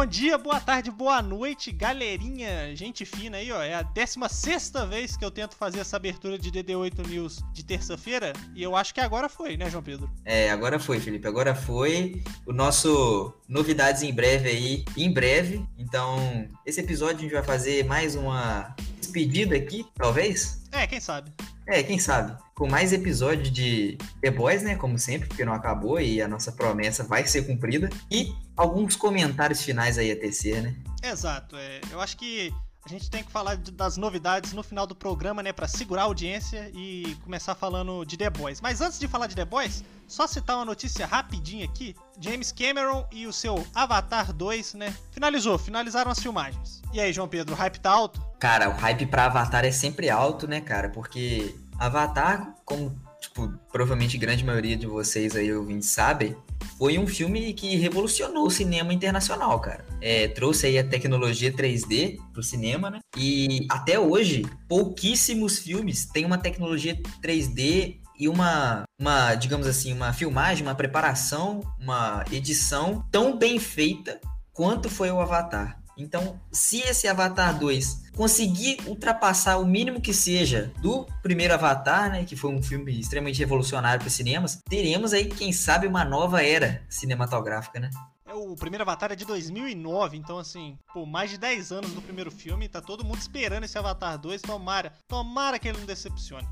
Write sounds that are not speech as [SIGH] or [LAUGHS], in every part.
Bom dia, boa tarde, boa noite, galerinha, gente fina aí, ó. É a 16 vez que eu tento fazer essa abertura de DD8 News de terça-feira e eu acho que agora foi, né, João Pedro? É, agora foi, Felipe, agora foi. O nosso novidades em breve aí, em breve. Então, esse episódio a gente vai fazer mais uma despedida aqui, talvez? É, quem sabe. É, quem sabe. Com mais episódio de The Boys, né? Como sempre, porque não acabou e a nossa promessa vai ser cumprida. E alguns comentários finais aí a tecer, né? Exato. É, eu acho que a gente tem que falar das novidades no final do programa, né? Pra segurar a audiência e começar falando de The Boys. Mas antes de falar de The Boys, só citar uma notícia rapidinha aqui. James Cameron e o seu Avatar 2, né? Finalizou, finalizaram as filmagens. E aí, João Pedro, o hype tá alto? Cara, o hype pra Avatar é sempre alto, né, cara? Porque Avatar, como, tipo, provavelmente grande maioria de vocês aí ouvintes sabem, foi um filme que revolucionou o cinema internacional, cara. É, trouxe aí a tecnologia 3D pro cinema, né? E até hoje, pouquíssimos filmes têm uma tecnologia 3D e uma, uma, digamos assim, uma filmagem, uma preparação, uma edição tão bem feita quanto foi o Avatar. Então, se esse Avatar 2 conseguir ultrapassar o mínimo que seja do primeiro Avatar, né, que foi um filme extremamente revolucionário para os cinemas, teremos aí, quem sabe, uma nova era cinematográfica, né? É, o primeiro Avatar é de 2009, então assim, por mais de 10 anos do primeiro filme, tá todo mundo esperando esse Avatar 2, tomara, tomara que ele não decepcione.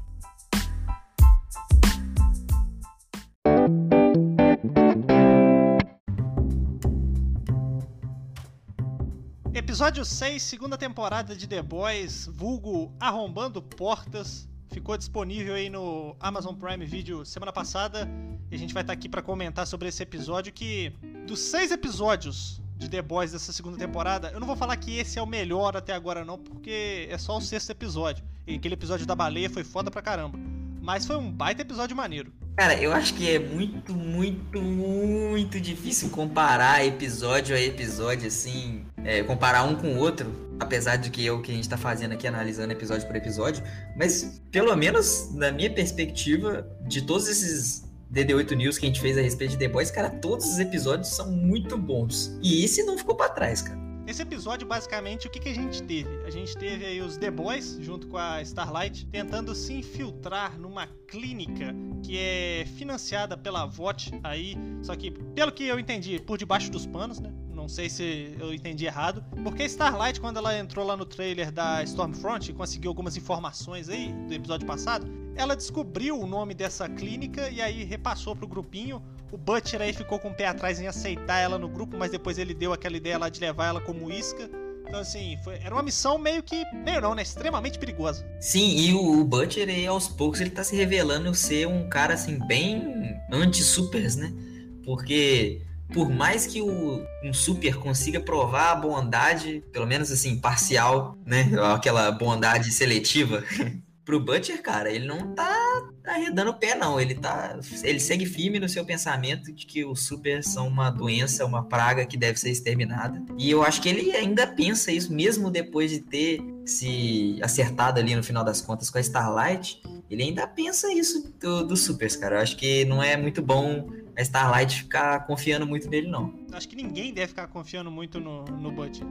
Episódio 6, segunda temporada de The Boys, vulgo Arrombando Portas. Ficou disponível aí no Amazon Prime Video semana passada. E a gente vai estar aqui para comentar sobre esse episódio que, dos seis episódios de The Boys dessa segunda temporada, eu não vou falar que esse é o melhor até agora não, porque é só o sexto episódio. E aquele episódio da baleia foi foda pra caramba. Mas foi um baita episódio maneiro. Cara, eu acho que é muito, muito, muito difícil comparar episódio a episódio, assim, é, comparar um com o outro, apesar de que é o que a gente tá fazendo aqui, analisando episódio por episódio, mas pelo menos na minha perspectiva, de todos esses DD8 News que a gente fez a respeito de The Boys, cara, todos os episódios são muito bons. E esse não ficou para trás, cara. Esse episódio, basicamente, o que, que a gente teve? A gente teve aí os The Boys, junto com a Starlight, tentando se infiltrar numa clínica que é financiada pela VOT aí, só que, pelo que eu entendi, por debaixo dos panos, né? Não sei se eu entendi errado. Porque Starlight, quando ela entrou lá no trailer da Stormfront e conseguiu algumas informações aí do episódio passado, ela descobriu o nome dessa clínica e aí repassou pro grupinho. O Butcher aí ficou com o pé atrás em aceitar ela no grupo, mas depois ele deu aquela ideia lá de levar ela como isca. Então, assim, foi, era uma missão meio que. meio não, né? Extremamente perigosa. Sim, e o, o Butcher, aí, aos poucos, ele tá se revelando ser um cara, assim, bem anti-supers, né? Porque por mais que o, um super consiga provar a bondade, pelo menos assim, parcial, né? Aquela bondade seletiva, [LAUGHS] pro Butcher, cara, ele não tá arredando o pé, não. Ele tá. Ele segue firme no seu pensamento de que os super são uma doença, uma praga que deve ser exterminada. E eu acho que ele ainda pensa isso, mesmo depois de ter se acertado ali no final das contas com a Starlight. Ele ainda pensa isso dos do supers, cara. Eu acho que não é muito bom a Starlight ficar confiando muito nele, não. Acho que ninguém deve ficar confiando muito no, no Butch.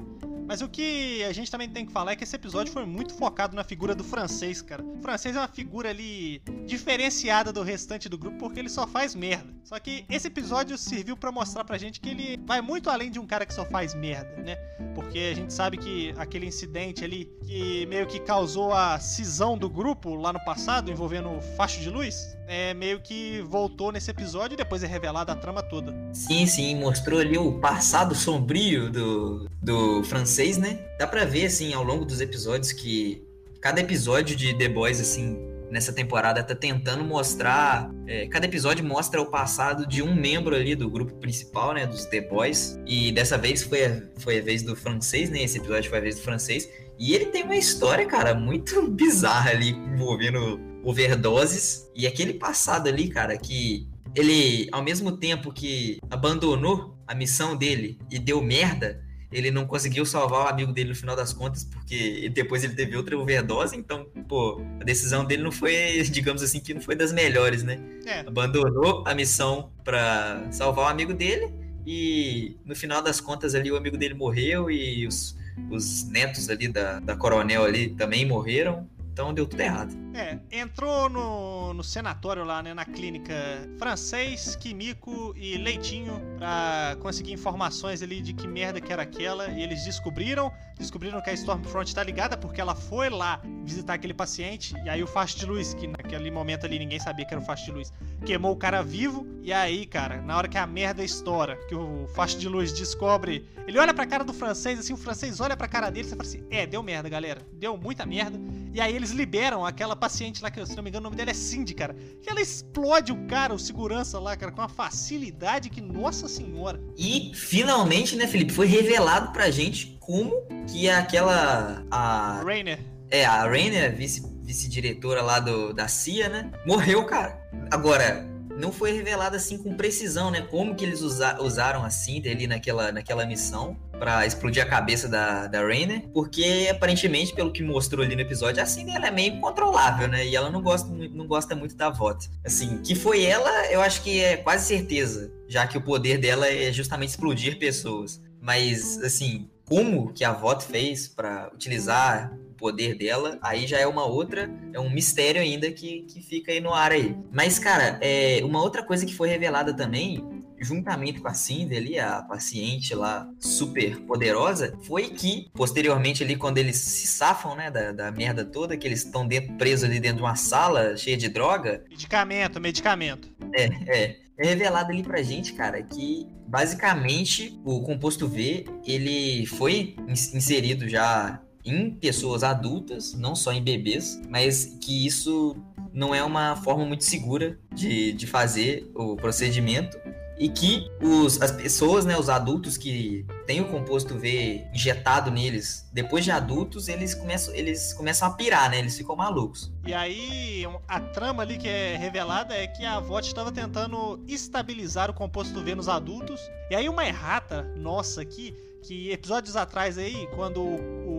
Mas o que a gente também tem que falar é que esse episódio foi muito focado na figura do francês, cara. O francês é uma figura ali diferenciada do restante do grupo porque ele só faz merda. Só que esse episódio serviu para mostrar pra gente que ele vai muito além de um cara que só faz merda, né? Porque a gente sabe que aquele incidente ali que meio que causou a cisão do grupo lá no passado, envolvendo o facho de luz, é meio que voltou nesse episódio e depois é revelada a trama toda. Sim, sim, mostrou ali o passado sombrio do, do francês, né? Dá pra ver, assim, ao longo dos episódios que cada episódio de The Boys, assim, nessa temporada tá tentando mostrar. É, cada episódio mostra o passado de um membro ali do grupo principal, né? Dos The Boys. E dessa vez foi a, foi a vez do francês, né? Esse episódio foi a vez do francês. E ele tem uma história, cara, muito [LAUGHS] bizarra ali, envolvendo overdoses. E aquele passado ali, cara, que ele, ao mesmo tempo que abandonou a missão dele e deu merda, ele não conseguiu salvar o amigo dele no final das contas, porque depois ele teve outra overdose, então, pô, a decisão dele não foi, [LAUGHS] digamos assim, que não foi das melhores, né? É. Abandonou a missão para salvar o amigo dele e no final das contas ali o amigo dele morreu e os, os netos ali da, da coronel ali também morreram. Então deu tudo errado. É, entrou no, no senatório lá, né, na clínica francês, Quimico e Leitinho pra conseguir informações ali de que merda que era aquela. E eles descobriram, descobriram que a Stormfront tá ligada porque ela foi lá visitar aquele paciente. E aí o Fast de Luz, que naquele momento ali ninguém sabia que era o Fast de Luz, queimou o cara vivo. E aí, cara, na hora que a merda estoura, que o Fast de Luz descobre, ele olha pra cara do francês, assim, o francês olha pra cara dele e fala assim: é, deu merda, galera. Deu muita merda. E aí eles liberam aquela paciente lá, que se não me engano o nome dela é Cindy, cara. Que ela explode o cara, o segurança lá, cara, com uma facilidade que, nossa senhora. E finalmente, né, Felipe, foi revelado pra gente como que aquela. A... Rainer. É, a Rainer, vice-diretora vice lá do, da CIA, né? Morreu, cara. Agora, não foi revelado assim com precisão, né? Como que eles usa usaram a Cindy ali naquela, naquela missão para explodir a cabeça da, da Rainer, porque aparentemente, pelo que mostrou ali no episódio, a Cindy ela é meio incontrolável, né? E ela não gosta, não gosta muito da VOT. Assim, que foi ela, eu acho que é quase certeza, já que o poder dela é justamente explodir pessoas. Mas, assim, como que a VOT fez para utilizar poder dela, aí já é uma outra, é um mistério ainda que, que fica aí no ar aí. Mas, cara, é, uma outra coisa que foi revelada também juntamente com a Cindy ali, a paciente lá super poderosa, foi que, posteriormente ali, quando eles se safam, né, da, da merda toda, que eles estão presos ali dentro de uma sala cheia de droga. Medicamento, medicamento. É, é. É revelado ali pra gente, cara, que basicamente o composto V, ele foi inserido já em pessoas adultas, não só em bebês, mas que isso não é uma forma muito segura de, de fazer o procedimento e que os, as pessoas, né, os adultos que têm o composto V injetado neles, depois de adultos, eles começam, eles começam a pirar, né? Eles ficam malucos. E aí, a trama ali que é revelada é que a VOT estava tentando estabilizar o composto V nos adultos. E aí uma errata nossa aqui que episódios atrás aí, quando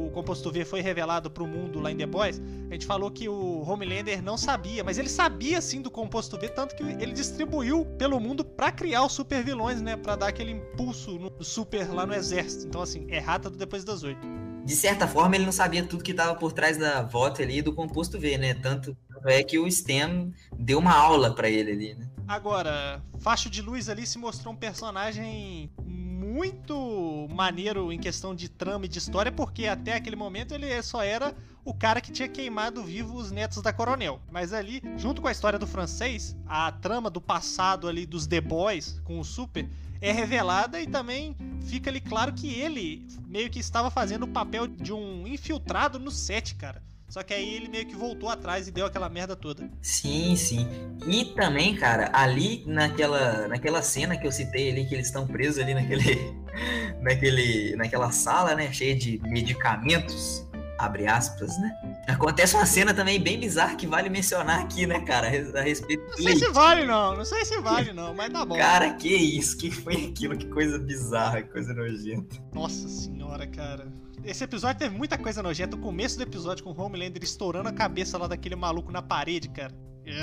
o, composto V foi revelado pro mundo lá em The Boys, a gente falou que o Homelander não sabia, mas ele sabia sim do composto V, tanto que ele distribuiu pelo mundo para criar os super vilões, né, para dar aquele impulso no super lá no exército. Então assim, é rata do depois das oito. De certa forma, ele não sabia tudo que estava por trás da volta ali do composto V, né? Tanto é que o Stem deu uma aula para ele ali, né? Agora, Facho de Luz ali se mostrou um personagem muito maneiro em questão de trama e de história, porque até aquele momento ele só era o cara que tinha queimado vivo os netos da Coronel. Mas ali, junto com a história do francês, a trama do passado ali dos The Boys com o Super é revelada e também fica ali claro que ele meio que estava fazendo o papel de um infiltrado no set, cara. Só que aí ele meio que voltou atrás e deu aquela merda toda. Sim, sim. E também, cara, ali naquela, naquela cena que eu citei ali, que eles estão presos ali naquele, [LAUGHS] naquele, naquela sala, né, cheia de medicamentos, abre aspas, né? Acontece uma cena também bem bizarra que vale mencionar aqui, né, cara, a respeito Não sei se vale não, não sei se vale não, mas tá bom. Cara, que isso? Que foi aquilo? Que coisa bizarra, que coisa nojenta. Nossa senhora, cara. Esse episódio teve muita coisa nojenta. O começo do episódio com o Homelander estourando a cabeça lá daquele maluco na parede, cara.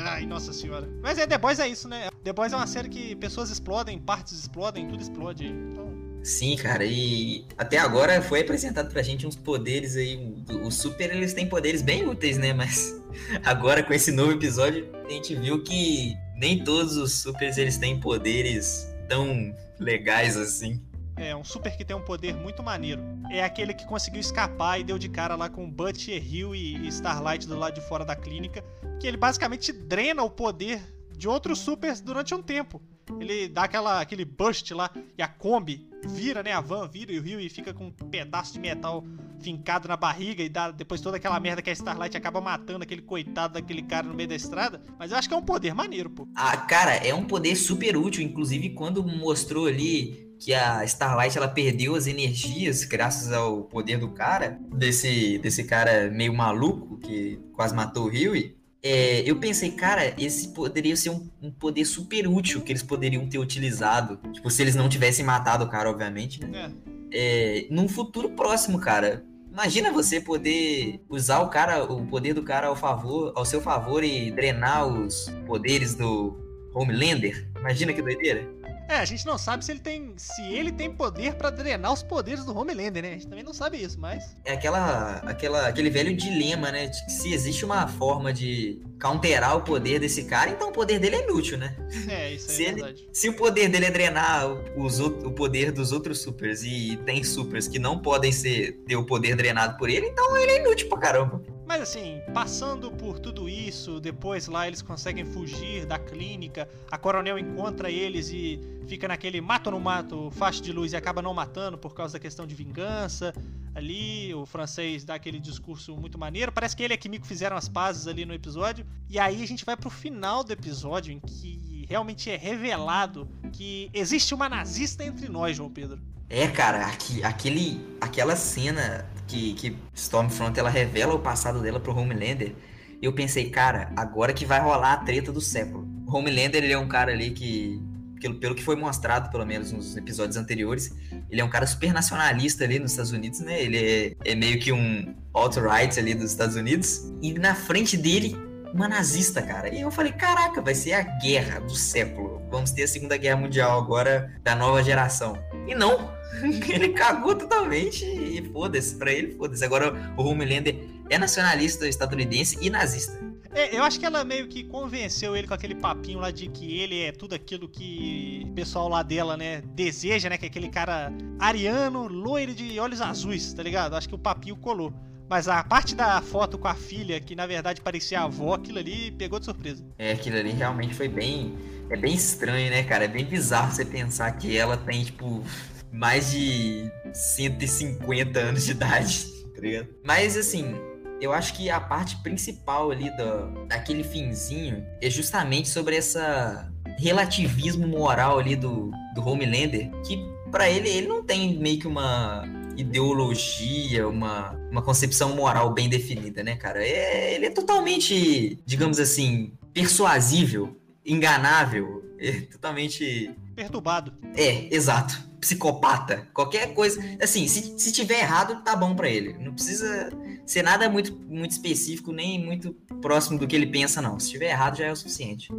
Ai, nossa senhora. Mas é, The Boys é isso, né? The Boys é uma série que pessoas explodem, partes explodem, tudo explode. Então. Sim, cara, e até agora foi apresentado pra gente uns poderes aí. Os super eles têm poderes bem úteis, né? Mas [LAUGHS] agora com esse novo episódio, a gente viu que nem todos os supers eles têm poderes tão legais assim. É, um super que tem um poder muito maneiro. É aquele que conseguiu escapar e deu de cara lá com Butcher Hill e Starlight do lado de fora da clínica. Que ele basicamente drena o poder de outros supers durante um tempo. Ele dá aquela, aquele bust lá e a Kombi vira, né? A van vira e o Rio e fica com um pedaço de metal fincado na barriga e dá depois toda aquela merda que a Starlight acaba matando aquele coitado daquele cara no meio da estrada. Mas eu acho que é um poder maneiro, pô. Ah, cara, é um poder super útil. Inclusive, quando mostrou ali que a Starlight ela perdeu as energias graças ao poder do cara, desse, desse cara meio maluco que quase matou o Huey. É, eu pensei, cara, esse poderia ser um, um, poder super útil que eles poderiam ter utilizado. Tipo, se eles não tivessem matado o cara, obviamente. Né? É. É, num futuro próximo, cara. Imagina você poder usar o cara, o poder do cara ao favor, ao seu favor e drenar os poderes do Homelander. Imagina que doideira. É, a gente não sabe se ele tem, se ele tem poder para drenar os poderes do Homelander, né? A gente também não sabe isso, mas é aquela, aquela aquele velho dilema, né, de que se existe uma forma de counterar o poder desse cara, então o poder dele é inútil, né? É, isso se é ele, verdade. Se o poder dele é drenar os, o poder dos outros supers e tem supers que não podem ser ter o poder drenado por ele, então ele é inútil pra caramba. Mas assim, passando por tudo isso, depois lá eles conseguem fugir da clínica, a coronel encontra eles e fica naquele mato no mato, faixa de luz e acaba não matando por causa da questão de vingança. Ali, o francês dá aquele discurso muito maneiro. Parece que ele e a Kimiko fizeram as pazes ali no episódio. E aí a gente vai pro final do episódio em que realmente é revelado que existe uma nazista entre nós, João Pedro. É, cara, aqui, aquele, aquela cena que, que Stormfront ela revela o passado dela pro Homelander, eu pensei, cara, agora que vai rolar a treta do século. Homelander, ele é um cara ali que, pelo, pelo que foi mostrado, pelo menos nos episódios anteriores, ele é um cara super nacionalista ali nos Estados Unidos, né? Ele é, é meio que um alt-right ali dos Estados Unidos. E na frente dele, uma nazista, cara. E eu falei, caraca, vai ser a guerra do século. Vamos ter a Segunda Guerra Mundial agora da nova geração. E não, [LAUGHS] ele cagou totalmente e foda-se, pra ele foda-se. Agora o Homelander é nacionalista estadunidense e nazista. É, eu acho que ela meio que convenceu ele com aquele papinho lá de que ele é tudo aquilo que o pessoal lá dela, né, deseja, né? Que é aquele cara ariano, loiro de olhos azuis, tá ligado? Acho que o papinho colou. Mas a parte da foto com a filha, que na verdade parecia a avó, aquilo ali pegou de surpresa. É, aquilo ali realmente foi bem. É bem estranho, né, cara? É bem bizarro você pensar que ela tem, tipo, mais de 150 anos de idade, [LAUGHS] tá? Mas assim, eu acho que a parte principal ali do, daquele finzinho é justamente sobre essa relativismo moral ali do, do Homelander, que para ele ele não tem meio que uma ideologia, uma, uma concepção moral bem definida, né, cara? É, ele é totalmente, digamos assim, persuasível, enganável, é totalmente perturbado. É, exato. Psicopata. Qualquer coisa. Assim, se, se tiver errado, tá bom para ele. Não precisa ser nada muito, muito específico, nem muito próximo do que ele pensa, não. Se tiver errado, já é o suficiente.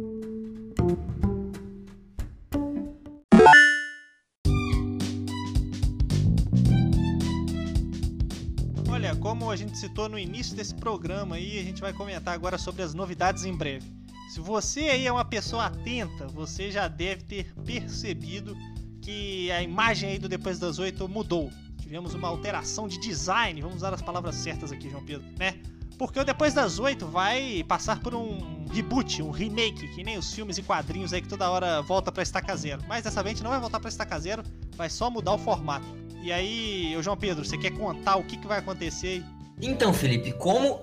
Olha, como a gente citou no início desse programa aí, a gente vai comentar agora sobre as novidades em breve. Se você aí é uma pessoa atenta, você já deve ter percebido que a imagem aí do Depois das Oito mudou. Tivemos uma alteração de design, vamos usar as palavras certas aqui, João Pedro, né? Porque o Depois das Oito vai passar por um reboot, um remake, que nem os filmes e quadrinhos aí que toda hora volta pra estaca zero. Mas dessa vez não vai voltar pra estaca zero, vai só mudar o formato. E aí, João Pedro, você quer contar o que, que vai acontecer aí? Então, Felipe, como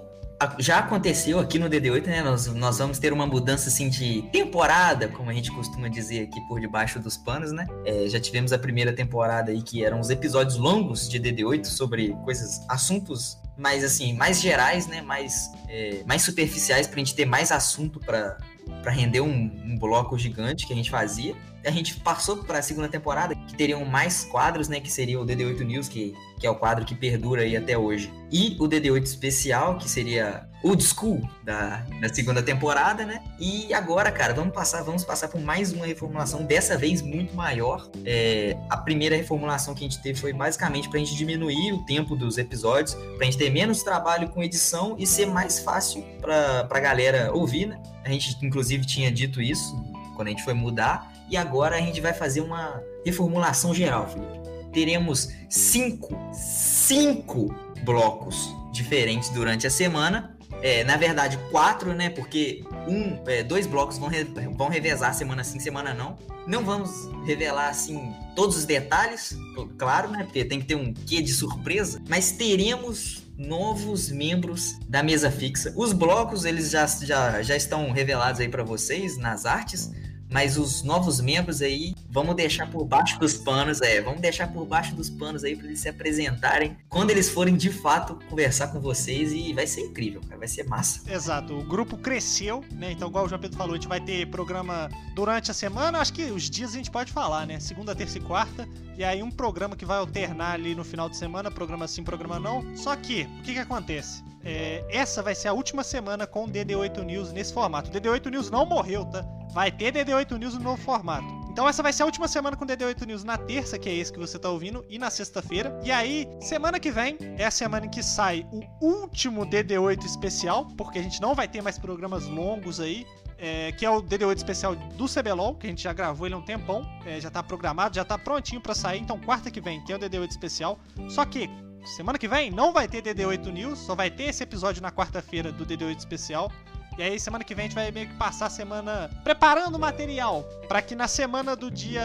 já aconteceu aqui no DD8, né? Nós, nós vamos ter uma mudança assim de temporada, como a gente costuma dizer aqui por debaixo dos panos, né? É, já tivemos a primeira temporada aí que eram os episódios longos de DD8 sobre coisas, assuntos mais assim, mais gerais, né? Mais, é, mais superficiais pra gente ter mais assunto para para render um, um, bloco gigante que a gente fazia. A gente passou para a segunda temporada, que teriam mais quadros, né? Que seria o DD8 News, que, que é o quadro que perdura aí até hoje. E o DD8 Especial, que seria Old School da, da segunda temporada, né? E agora, cara, vamos passar, vamos passar por mais uma reformulação, dessa vez muito maior. É, a primeira reformulação que a gente teve foi basicamente para a gente diminuir o tempo dos episódios, para a gente ter menos trabalho com edição e ser mais fácil para a galera ouvir, né? A gente, inclusive, tinha dito isso quando a gente foi mudar. E agora a gente vai fazer uma reformulação geral, Felipe. Teremos cinco, cinco blocos diferentes durante a semana. É, na verdade, quatro, né? Porque um, é, dois blocos vão, re, vão revezar semana sim, semana não. Não vamos revelar, assim, todos os detalhes, claro, né? Porque tem que ter um quê de surpresa. Mas teremos novos membros da mesa fixa. Os blocos eles já, já, já estão revelados aí para vocês nas artes, mas os novos membros aí vamos deixar por baixo dos panos, é, vamos deixar por baixo dos panos aí para eles se apresentarem quando eles forem de fato conversar com vocês e vai ser incrível, cara, vai ser massa. Exato, o grupo cresceu, né? Então, igual o João Pedro falou, a gente vai ter programa durante a semana, acho que os dias a gente pode falar, né? Segunda, terça e quarta, e aí um programa que vai alternar ali no final de semana, programa sim, programa não. Só que, o que que acontece? É, essa vai ser a última semana com o DD8 News nesse formato. O DD8 News não morreu, tá? Vai ter DD8 News no novo formato. Então essa vai ser a última semana com DD8 News na terça, que é esse que você tá ouvindo, e na sexta-feira. E aí, semana que vem é a semana em que sai o último DD8 especial, porque a gente não vai ter mais programas longos aí. É, que é o DD8 especial do CBLOL, que a gente já gravou ele há um tempão, é, já tá programado, já tá prontinho para sair, então quarta que vem tem o DD8 especial. Só que semana que vem não vai ter DD8 News, só vai ter esse episódio na quarta-feira do DD8 especial. E aí, semana que vem, a gente vai meio que passar a semana preparando o material. para que na semana do dia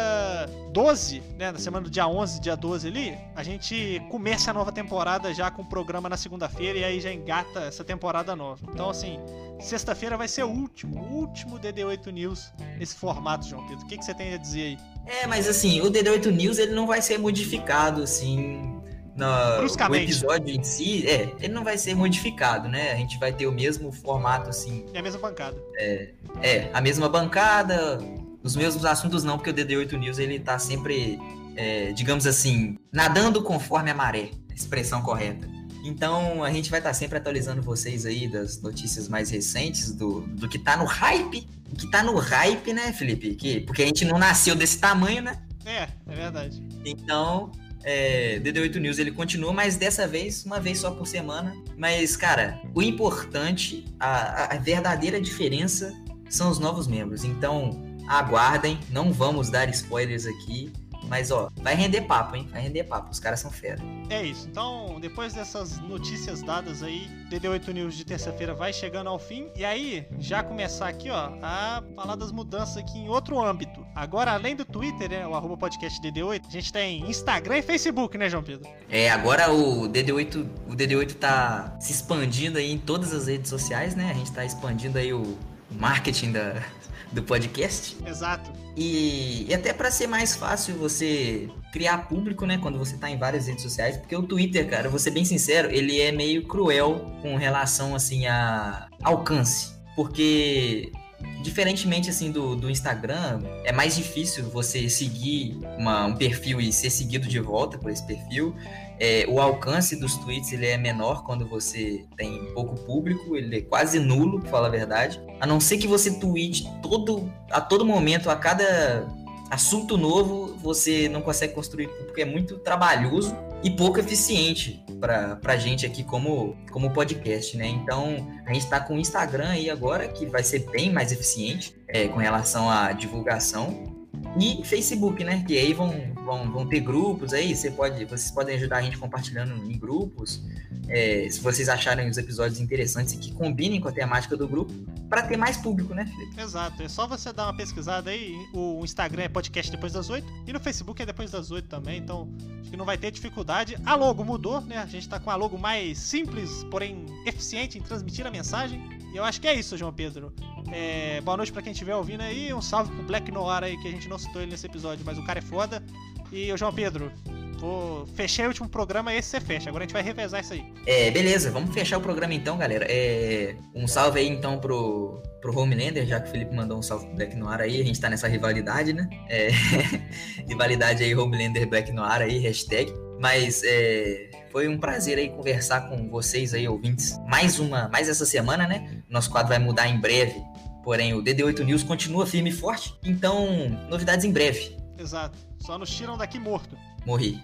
12, né? Na semana do dia 11, dia 12 ali, a gente comece a nova temporada já com o programa na segunda-feira e aí já engata essa temporada nova. Então, assim, sexta-feira vai ser o último, o último DD8 News nesse formato, João Pedro. O que, que você tem a dizer aí? É, mas assim, o DD8 News ele não vai ser modificado, assim, no, o episódio em si, é, ele não vai ser modificado, né? A gente vai ter o mesmo formato, assim. É a mesma bancada. É, é a mesma bancada, os mesmos assuntos não, porque o DD8 News, ele tá sempre, é, digamos assim, nadando conforme a maré, a expressão correta. Então, a gente vai estar tá sempre atualizando vocês aí das notícias mais recentes, do, do que tá no hype. O que tá no hype, né, Felipe? Que, porque a gente não nasceu desse tamanho, né? É, é verdade. Então, é, DD8 News ele continua, mas dessa vez, uma vez só por semana. Mas, cara, o importante, a, a verdadeira diferença são os novos membros. Então, aguardem, não vamos dar spoilers aqui. Mas, ó, vai render papo, hein? Vai render papo. Os caras são fera. É isso. Então, depois dessas notícias dadas aí, DD8 News de terça-feira vai chegando ao fim. E aí, já começar aqui, ó, a falar das mudanças aqui em outro âmbito. Agora, além do Twitter, né, o arroba podcast DD8, a gente tem Instagram e Facebook, né, João Pedro? É, agora o DD8, o DD8 tá se expandindo aí em todas as redes sociais, né? A gente tá expandindo aí o marketing da, do podcast. Exato. E, e até para ser mais fácil você criar público, né, quando você tá em várias redes sociais, porque o Twitter, cara, vou ser bem sincero, ele é meio cruel com relação assim a alcance, porque diferentemente assim do, do Instagram, é mais difícil você seguir uma, um perfil e ser seguido de volta por esse perfil. É, o alcance dos tweets ele é menor quando você tem pouco público, ele é quase nulo, para falar a verdade. A não ser que você tweete todo, a todo momento, a cada assunto novo, você não consegue construir público, é muito trabalhoso e pouco eficiente para a gente aqui como, como podcast, né? Então, a gente está com o Instagram aí agora, que vai ser bem mais eficiente é, com relação à divulgação. E Facebook, né? Que aí vão, vão, vão ter grupos aí, você pode, vocês podem ajudar a gente compartilhando em grupos. É, se vocês acharem os episódios interessantes e que combinem com a temática do grupo, para ter mais público, né, Felipe? Exato, é só você dar uma pesquisada aí. O Instagram é podcast depois das 8 e no Facebook é depois das 8 também, então acho que não vai ter dificuldade. A logo mudou, né? A gente tá com a logo mais simples, porém eficiente em transmitir a mensagem. E eu acho que é isso, João Pedro. É, boa noite para quem estiver ouvindo aí. Um salve pro Black Noir aí, que a gente não citou ele nesse episódio, mas o cara é foda. E o João Pedro, vou fechei o último programa, esse você fecha. Agora a gente vai revezar isso aí. É, beleza, vamos fechar o programa então, galera. É, um salve aí então pro, pro Homelander, já que o Felipe mandou um salve pro Black Noir aí, a gente tá nessa rivalidade, né? É, [LAUGHS] rivalidade aí, Homelander Black Noir aí, hashtag. Mas é, foi um prazer aí conversar com vocês aí, ouvintes. Mais uma, mais essa semana, né? Nosso quadro vai mudar em breve. Porém, o DD8 News continua firme e forte. Então, novidades em breve. Exato. Só nos tiram daqui morto. Morri.